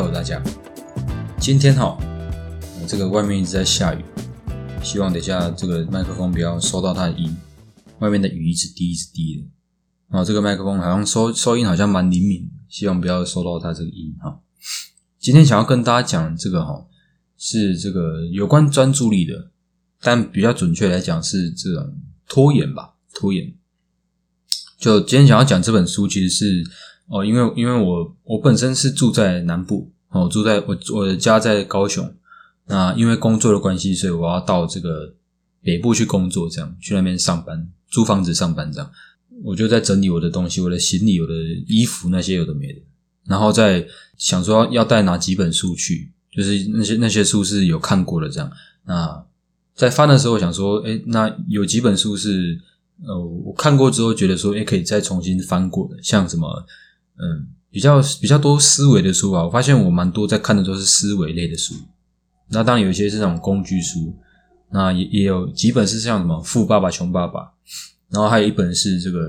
Hello，大家，今天哈，这个外面一直在下雨，希望等下这个麦克风不要收到它的音，外面的雨一直滴一直滴的，然后这个麦克风好像收收音好像蛮灵敏，希望不要收到它这个音哈。今天想要跟大家讲这个哈，是这个有关专注力的，但比较准确来讲是这种拖延吧，拖延。就今天想要讲这本书，其实是哦，因为因为我我本身是住在南部哦，住在我我的家在高雄，那因为工作的关系，所以我要到这个北部去工作，这样去那边上班，租房子上班这样，我就在整理我的东西，我的行李、我的衣服那些有的没的，然后再想说要带哪几本书去，就是那些那些书是有看过的这样，那在翻的时候想说，哎，那有几本书是。呃，我看过之后觉得说，也可以再重新翻过的，像什么，嗯，比较比较多思维的书啊。我发现我蛮多在看的都是思维类的书。那当然有一些是那种工具书，那也也有几本是像什么《富爸爸穷爸爸》，然后还有一本是这个，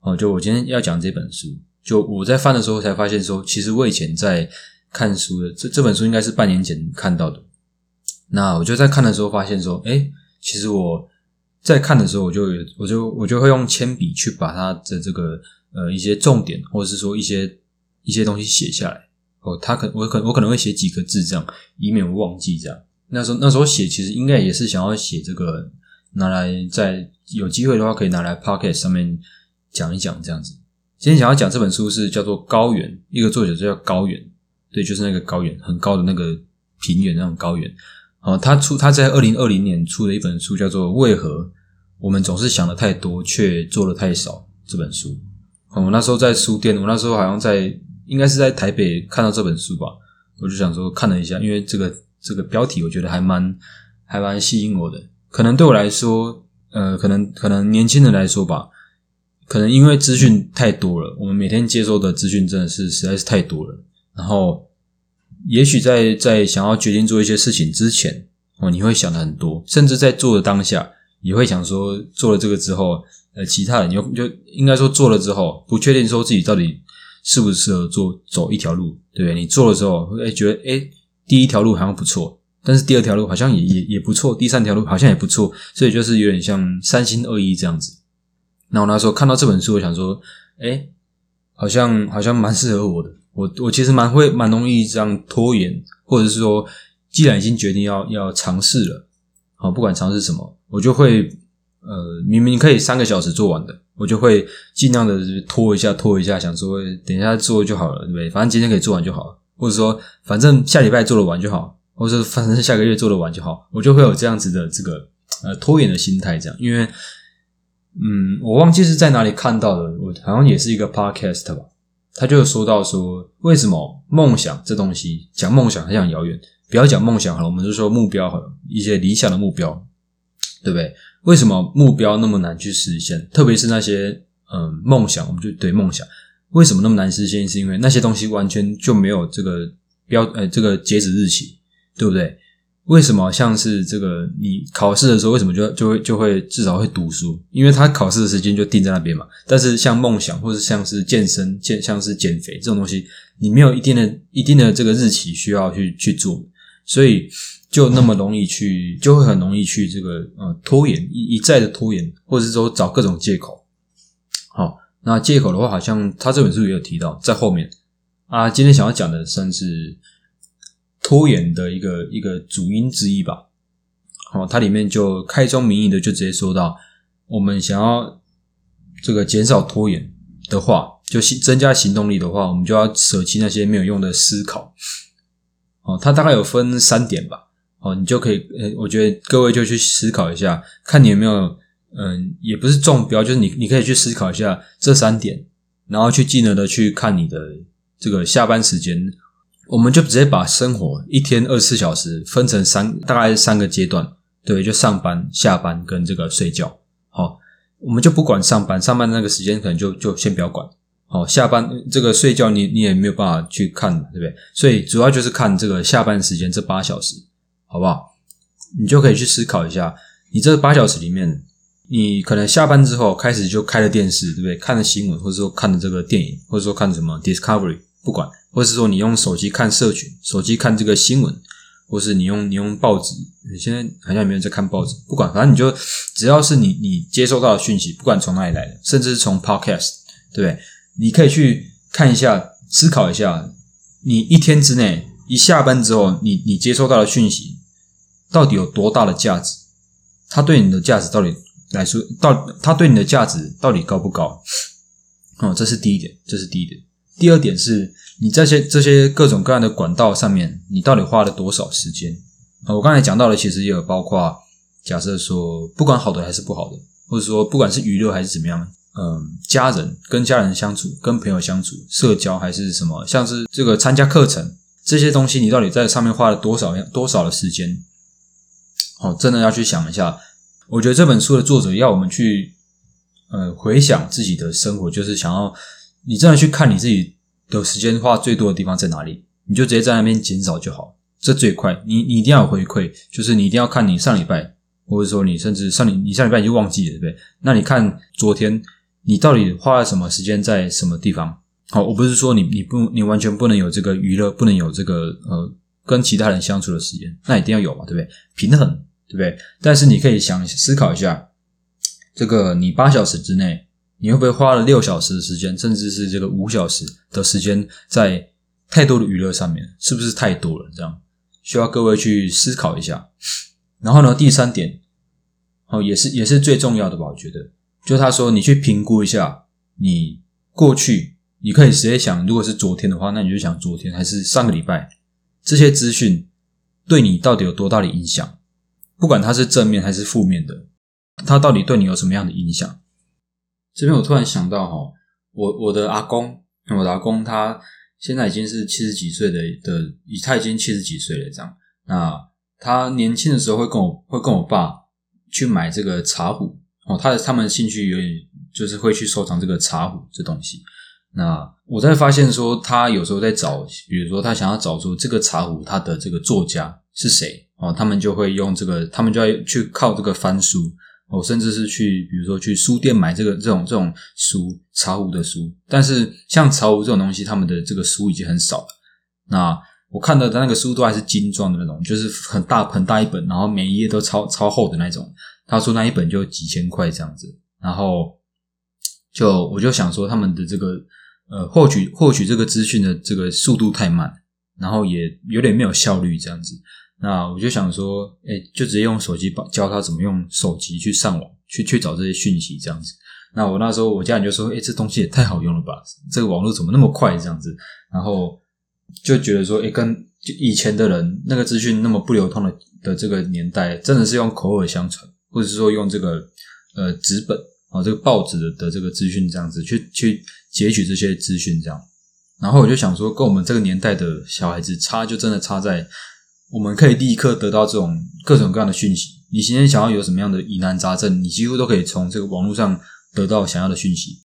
哦，就我今天要讲这本书，就我在翻的时候才发现说，其实我以前在看书的这这本书应该是半年前看到的。那我就在看的时候发现说，哎，其实我。在看的时候，我就我就我就会用铅笔去把它的这个呃一些重点，或者是说一些一些东西写下来。哦，他可我可我可能会写几个字这样，以免我忘记这样。那时候那时候写其实应该也是想要写这个拿来在有机会的话可以拿来 pocket 上面讲一讲这样子。今天想要讲这本书是叫做高原，一个作者就叫高原，对，就是那个高原很高的那个平原那种高原。哦，他出他在二零二零年出的一本书叫做《为何我们总是想的太多却做的太少》这本书。我那时候在书店，我那时候好像在应该是在台北看到这本书吧，我就想说看了一下，因为这个这个标题我觉得还蛮还蛮吸引我的。可能对我来说，呃，可能可能年轻人来说吧，可能因为资讯太多了，我们每天接收的资讯真的是实在是太多了，然后。也许在在想要决定做一些事情之前，哦，你会想的很多，甚至在做的当下，也会想说做了这个之后，呃，其他人就就应该说做了之后，不确定说自己到底适不适合做走一条路，对不对？你做了之后，哎，觉得哎，第一条路好像不错，但是第二条路好像也也也不错，第三条路好像也不错，所以就是有点像三心二意这样子。然后那时候看到这本书，我想说，哎，好像好像蛮适合我的。我我其实蛮会蛮容易这样拖延，或者是说，既然已经决定要要尝试了，好，不管尝试什么，我就会呃，明明可以三个小时做完的，我就会尽量的拖一下拖一下，想说等一下做就好了，对不对？反正今天可以做完就好了，或者说反正下礼拜做得完就好，或者反正下个月做得完就好，我就会有这样子的这个呃拖延的心态，这样，因为嗯，我忘记是在哪里看到的，我好像也是一个 podcast 吧。他就说到说，为什么梦想这东西讲梦想很像遥远？不要讲梦想好了，我们就说目标好了，一些理想的目标，对不对？为什么目标那么难去实现？特别是那些嗯梦想，我们就对梦想为什么那么难实现？是因为那些东西完全就没有这个标呃这个截止日期，对不对？为什么像是这个你考试的时候，为什么就就会就会至少会读书？因为他考试的时间就定在那边嘛。但是像梦想或者像是健身、健像是减肥这种东西，你没有一定的一定的这个日期需要去去做，所以就那么容易去，就会很容易去这个呃拖延一一再的拖延，或者是说找各种借口。好，那借口的话，好像他这本书也有提到在后面啊。今天想要讲的算是。拖延的一个一个主因之一吧，好，它里面就开宗明义的就直接说到，我们想要这个减少拖延的话，就增加行动力的话，我们就要舍弃那些没有用的思考。哦，它大概有分三点吧，哦，你就可以，呃，我觉得各位就去思考一下，看你有没有，嗯，也不是中标，就是你你可以去思考一下这三点，然后去进而的去看你的这个下班时间。我们就直接把生活一天二十四小时分成三，大概三个阶段，对，就上班、下班跟这个睡觉。好，我们就不管上班，上班那个时间可能就就先不要管。好，下班这个睡觉你你也没有办法去看，对不对？所以主要就是看这个下班时间这八小时，好不好？你就可以去思考一下，你这八小时里面，你可能下班之后开始就开了电视，对不对？看了新闻，或者说看了这个电影，或者说看什么 Discovery，不管。或者是说你用手机看社群，手机看这个新闻，或是你用你用报纸，你现在好像也没有在看报纸，不管，反正你就只要是你你接收到的讯息，不管从哪里来的，甚至是从 Podcast，对不对？你可以去看一下，思考一下，你一天之内一下班之后，你你接收到的讯息到底有多大的价值？它对你的价值到底来说，到它对你的价值到底高不高？哦，这是第一点，这是第一点。第二点是你这些这些各种各样的管道上面，你到底花了多少时间？我刚才讲到的，其实也有包括假设说，不管好的还是不好的，或者说不管是娱乐还是怎么样，嗯，家人跟家人相处，跟朋友相处，社交还是什么，像是这个参加课程这些东西，你到底在上面花了多少多少的时间？哦，真的要去想一下。我觉得这本书的作者要我们去，呃，回想自己的生活，就是想要你真的去看你自己的时间花最多的地方在哪里，你就直接在那边减少就好，这最快。你你一定要回馈，就是你一定要看你上礼拜，或者说你甚至上你你上礼拜已经忘记了，对不对？那你看昨天你到底花了什么时间在什么地方？好，我不是说你你不你完全不能有这个娱乐，不能有这个呃跟其他人相处的时间，那一定要有嘛，对不对？平衡。对不对？但是你可以想思考一下，这个你八小时之内，你会不会花了六小时的时间，甚至是这个五小时的时间在太多的娱乐上面？是不是太多了？这样需要各位去思考一下。然后呢，第三点，哦，也是也是最重要的吧？我觉得，就他说，你去评估一下，你过去你可以直接想，如果是昨天的话，那你就想昨天还是上个礼拜，这些资讯对你到底有多大的影响？不管它是正面还是负面的，它到底对你有什么样的影响？这边我突然想到哈，我我的阿公，我的阿公他现在已经是七十几岁的的，他已经七十几岁了这样。那他年轻的时候会跟我会跟我爸去买这个茶壶哦，他的他们兴趣有点就是会去收藏这个茶壶这东西。那我在发现说，他有时候在找，比如说他想要找出这个茶壶它的这个作家是谁。哦，他们就会用这个，他们就要去靠这个翻书，哦，甚至是去，比如说去书店买这个这种这种书，茶壶的书。但是像茶壶这种东西，他们的这个书已经很少了。那我看到的那个书都还是精装的那种，就是很大很大一本，然后每一页都超超厚的那种。他说那一本就几千块这样子，然后就我就想说，他们的这个呃获取获取这个资讯的这个速度太慢，然后也有点没有效率这样子。那我就想说，哎，就直接用手机教教他怎么用手机去上网，去去找这些讯息这样子。那我那时候我家人就说，哎，这东西也太好用了吧，这个网络怎么那么快这样子？然后就觉得说，哎，跟就以前的人那个资讯那么不流通的的这个年代，真的是用口耳相传，或者是说用这个呃纸本啊这个报纸的的这个资讯这样子去去截取这些资讯这样。然后我就想说，跟我们这个年代的小孩子差，就真的差在。我们可以立刻得到这种各种各样的讯息。你今天想要有什么样的疑难杂症，你几乎都可以从这个网络上得到想要的讯息。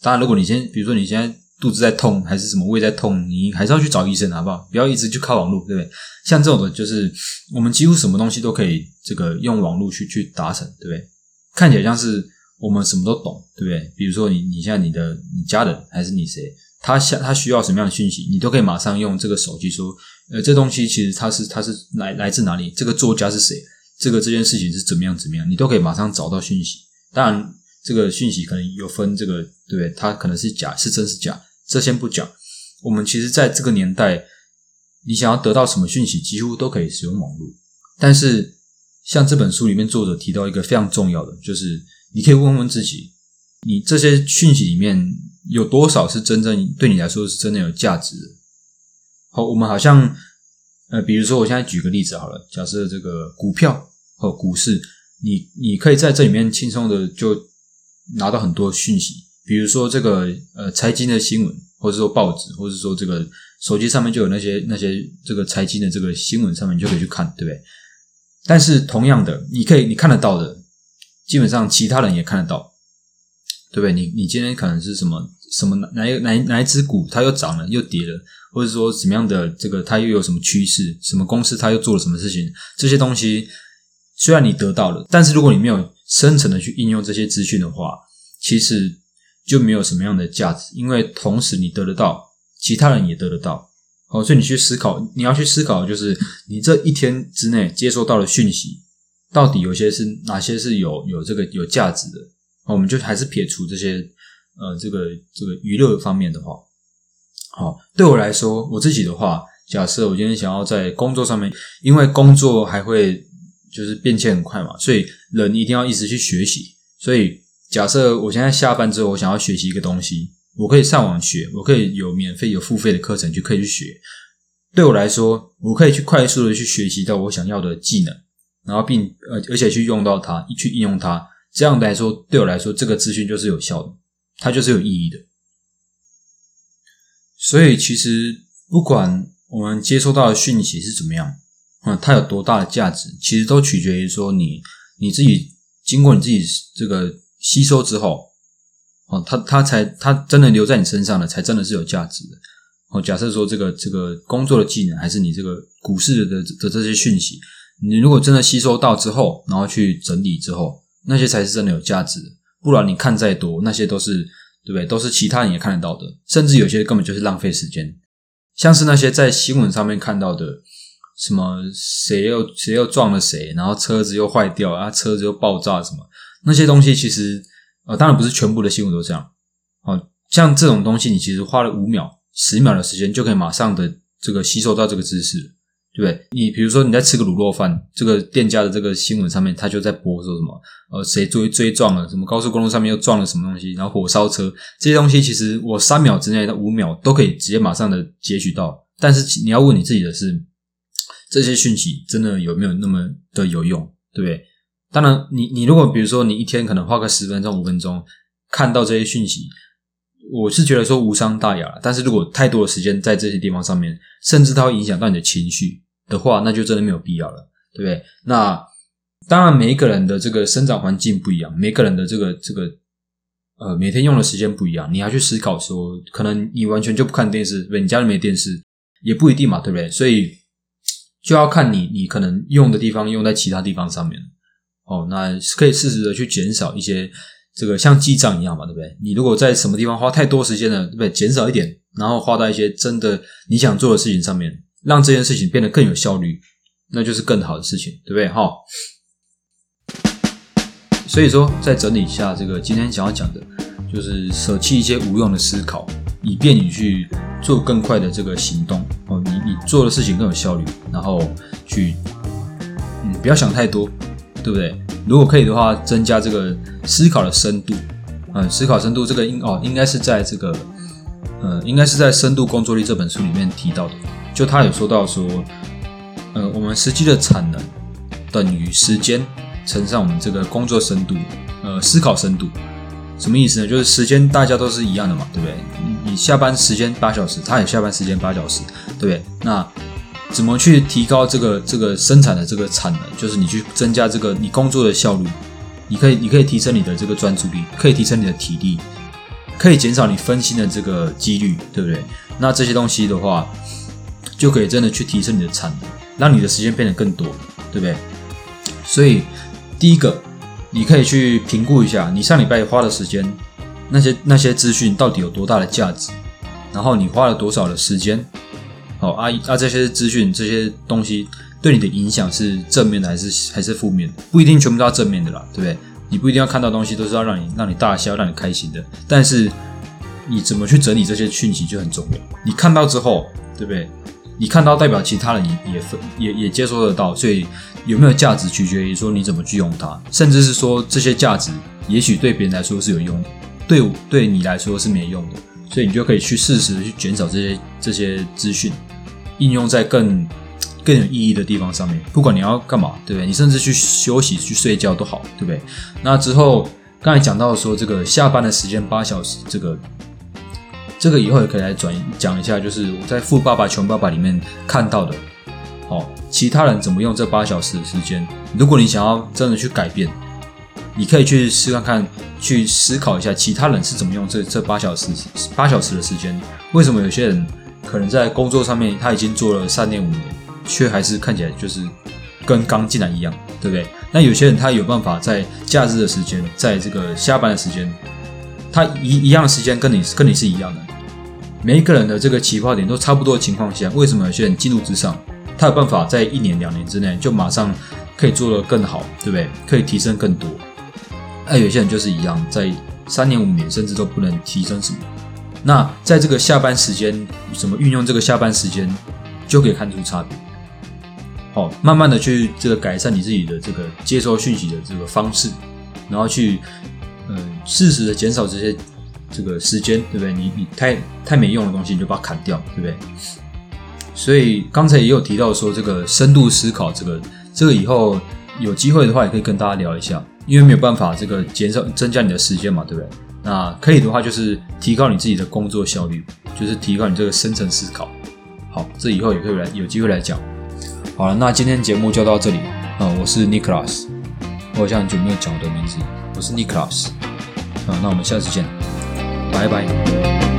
当然，如果你先，比如说你现在肚子在痛，还是什么胃在痛，你还是要去找医生，好不好？不要一直去靠网络，对不对？像这种的，就是我们几乎什么东西都可以这个用网络去去达成，对不对？看起来像是我们什么都懂，对不对？比如说你，你现在你的你家人还是你谁，他想他需要什么样的讯息，你都可以马上用这个手机说。呃，这东西其实它是它是来来自哪里？这个作家是谁？这个这件事情是怎么样怎么样？你都可以马上找到讯息。当然，这个讯息可能有分这个，对不对？它可能是假是真是假，这先不讲。我们其实在这个年代，你想要得到什么讯息，几乎都可以使用网络。但是，像这本书里面作者提到一个非常重要的，就是你可以问问自己，你这些讯息里面有多少是真正对你来说是真的有价值的？好，我们好像，呃，比如说，我现在举个例子好了，假设这个股票和股市，你你可以在这里面轻松的就拿到很多讯息，比如说这个呃财经的新闻，或者说报纸，或者说这个手机上面就有那些那些这个财经的这个新闻，上面你就可以去看，对不对？但是同样的，你可以你看得到的，基本上其他人也看得到，对不对？你你今天可能是什么什么哪哪哪哪一只股，它又涨了又跌了。或者说什么样的这个，它又有什么趋势？什么公司它又做了什么事情？这些东西虽然你得到了，但是如果你没有深层的去应用这些资讯的话，其实就没有什么样的价值。因为同时你得得到，其他人也得得到，哦，所以你去思考，你要去思考，就是你这一天之内接收到的讯息，到底有些是哪些是有有这个有价值的。我们就还是撇除这些呃这个这个娱乐方面的话，好，对我来说，我自己的话，假设我今天想要在工作上面，因为工作还会就是变迁很快嘛，所以人一定要一直去学习。所以假设我现在下班之后，我想要学习一个东西。我可以上网学，我可以有免费有付费的课程就可以去学。对我来说，我可以去快速的去学习到我想要的技能，然后并呃而且去用到它，去应用它。这样来说，对我来说，这个资讯就是有效的，它就是有意义的。所以，其实不管我们接收到的讯息是怎么样，嗯，它有多大的价值，其实都取决于说你你自己经过你自己这个吸收之后。哦，他他才他真的留在你身上的，才真的是有价值的。哦，假设说这个这个工作的技能，还是你这个股市的的这些讯息，你如果真的吸收到之后，然后去整理之后，那些才是真的有价值的。不然你看再多，那些都是对不对？都是其他人也看得到的，甚至有些根本就是浪费时间。像是那些在新闻上面看到的，什么谁又谁又撞了谁，然后车子又坏掉啊，车子又爆炸什么那些东西，其实。呃，当然不是全部的新闻都这样。哦，像这种东西，你其实花了五秒、十秒的时间，就可以马上的这个吸收到这个知识，对？你比如说你在吃个卤肉饭，这个店家的这个新闻上面，他就在播说什么，呃，谁追追撞了，什么高速公路上面又撞了什么东西，然后火烧车这些东西，其实我三秒之内到五秒都可以直接马上的截取到。但是你要问你自己的是，这些讯息真的有没有那么的有用，对不对？当然，你你如果比如说你一天可能花个十分钟五分钟看到这些讯息，我是觉得说无伤大雅。但是如果太多的时间在这些地方上面，甚至它会影响到你的情绪的话，那就真的没有必要了，对不对？那当然，每一个人的这个生长环境不一样，每个人的这个这个呃每天用的时间不一样，你要去思考说，可能你完全就不看电视，对，你家里没电视也不一定嘛，对不对？所以就要看你你可能用的地方用在其他地方上面。哦，那可以适时的去减少一些这个像记账一样嘛，对不对？你如果在什么地方花太多时间了，对不对？减少一点，然后花在一些真的你想做的事情上面，让这件事情变得更有效率，那就是更好的事情，对不对？哈。所以说，再整理一下这个今天想要讲的，就是舍弃一些无用的思考，以便你去做更快的这个行动。哦，你你做的事情更有效率，然后去嗯，不要想太多。对不对？如果可以的话，增加这个思考的深度。嗯，思考深度这个应哦，应该是在这个，呃，应该是在《深度工作力》这本书里面提到的。就他有说到说，呃，我们实际的产能等于时间乘上我们这个工作深度，呃，思考深度。什么意思呢？就是时间大家都是一样的嘛，对不对？你下班时间八小时，他也下班时间八小时，对不对？那怎么去提高这个这个生产的这个产能？就是你去增加这个你工作的效率，你可以你可以提升你的这个专注力，可以提升你的体力，可以减少你分心的这个几率，对不对？那这些东西的话，就可以真的去提升你的产能，让你的时间变得更多，对不对？所以第一个，你可以去评估一下你上礼拜花的时间，那些那些资讯到底有多大的价值，然后你花了多少的时间。好，啊啊，这些资讯这些东西对你的影响是正面的还是还是负面的？不一定全部都要正面的啦，对不对？你不一定要看到东西都是要让你让你大笑、让你开心的。但是你怎么去整理这些讯息就很重要。你看到之后，对不对？你看到代表其他人也也分也也接收得到，所以有没有价值取决于说你怎么去用它，甚至是说这些价值也许对别人来说是有用，对对你来说是没用的。所以你就可以去适时的去减少这些这些资讯，应用在更更有意义的地方上面。不管你要干嘛，对不对？你甚至去休息、去睡觉都好，对不对？那之后刚才讲到说这个下班的时间八小时，这个这个以后也可以来转讲一下，就是我在《富爸爸穷爸爸》里面看到的，哦，其他人怎么用这八小时的时间？如果你想要真的去改变。你可以去试看看，去思考一下其他人是怎么用这这八小时八小时的时间。为什么有些人可能在工作上面他已经做了三年五年，却还是看起来就是跟刚进来一样，对不对？那有些人他有办法在假日的时间，在这个下班的时间，他一一样的时间跟你跟你是一样的，每一个人的这个起跑点都差不多的情况下，为什么有些人进入职场，他有办法在一年两年之内就马上可以做得更好，对不对？可以提升更多。那有些人就是一样，在三年五年甚至都不能提升什么。那在这个下班时间，怎么运用这个下班时间，就可以看出差别。好，慢慢的去这个改善你自己的这个接收讯息的这个方式，然后去嗯适时的减少这些这个时间，对不对？你你太太没用的东西，你就把它砍掉，对不对？所以刚才也有提到说，这个深度思考，这个这个以后有机会的话，也可以跟大家聊一下，因为没有办法这个减少增加你的时间嘛，对不对？那可以的话，就是提高你自己的工作效率，就是提高你这个深层思考。好，这以后也可以来有机会来讲。好了，那今天节目就到这里啊！我是 Nicholas，我好像很久没有讲我的名字，我是 Nicholas 啊！那我们下次见，拜拜。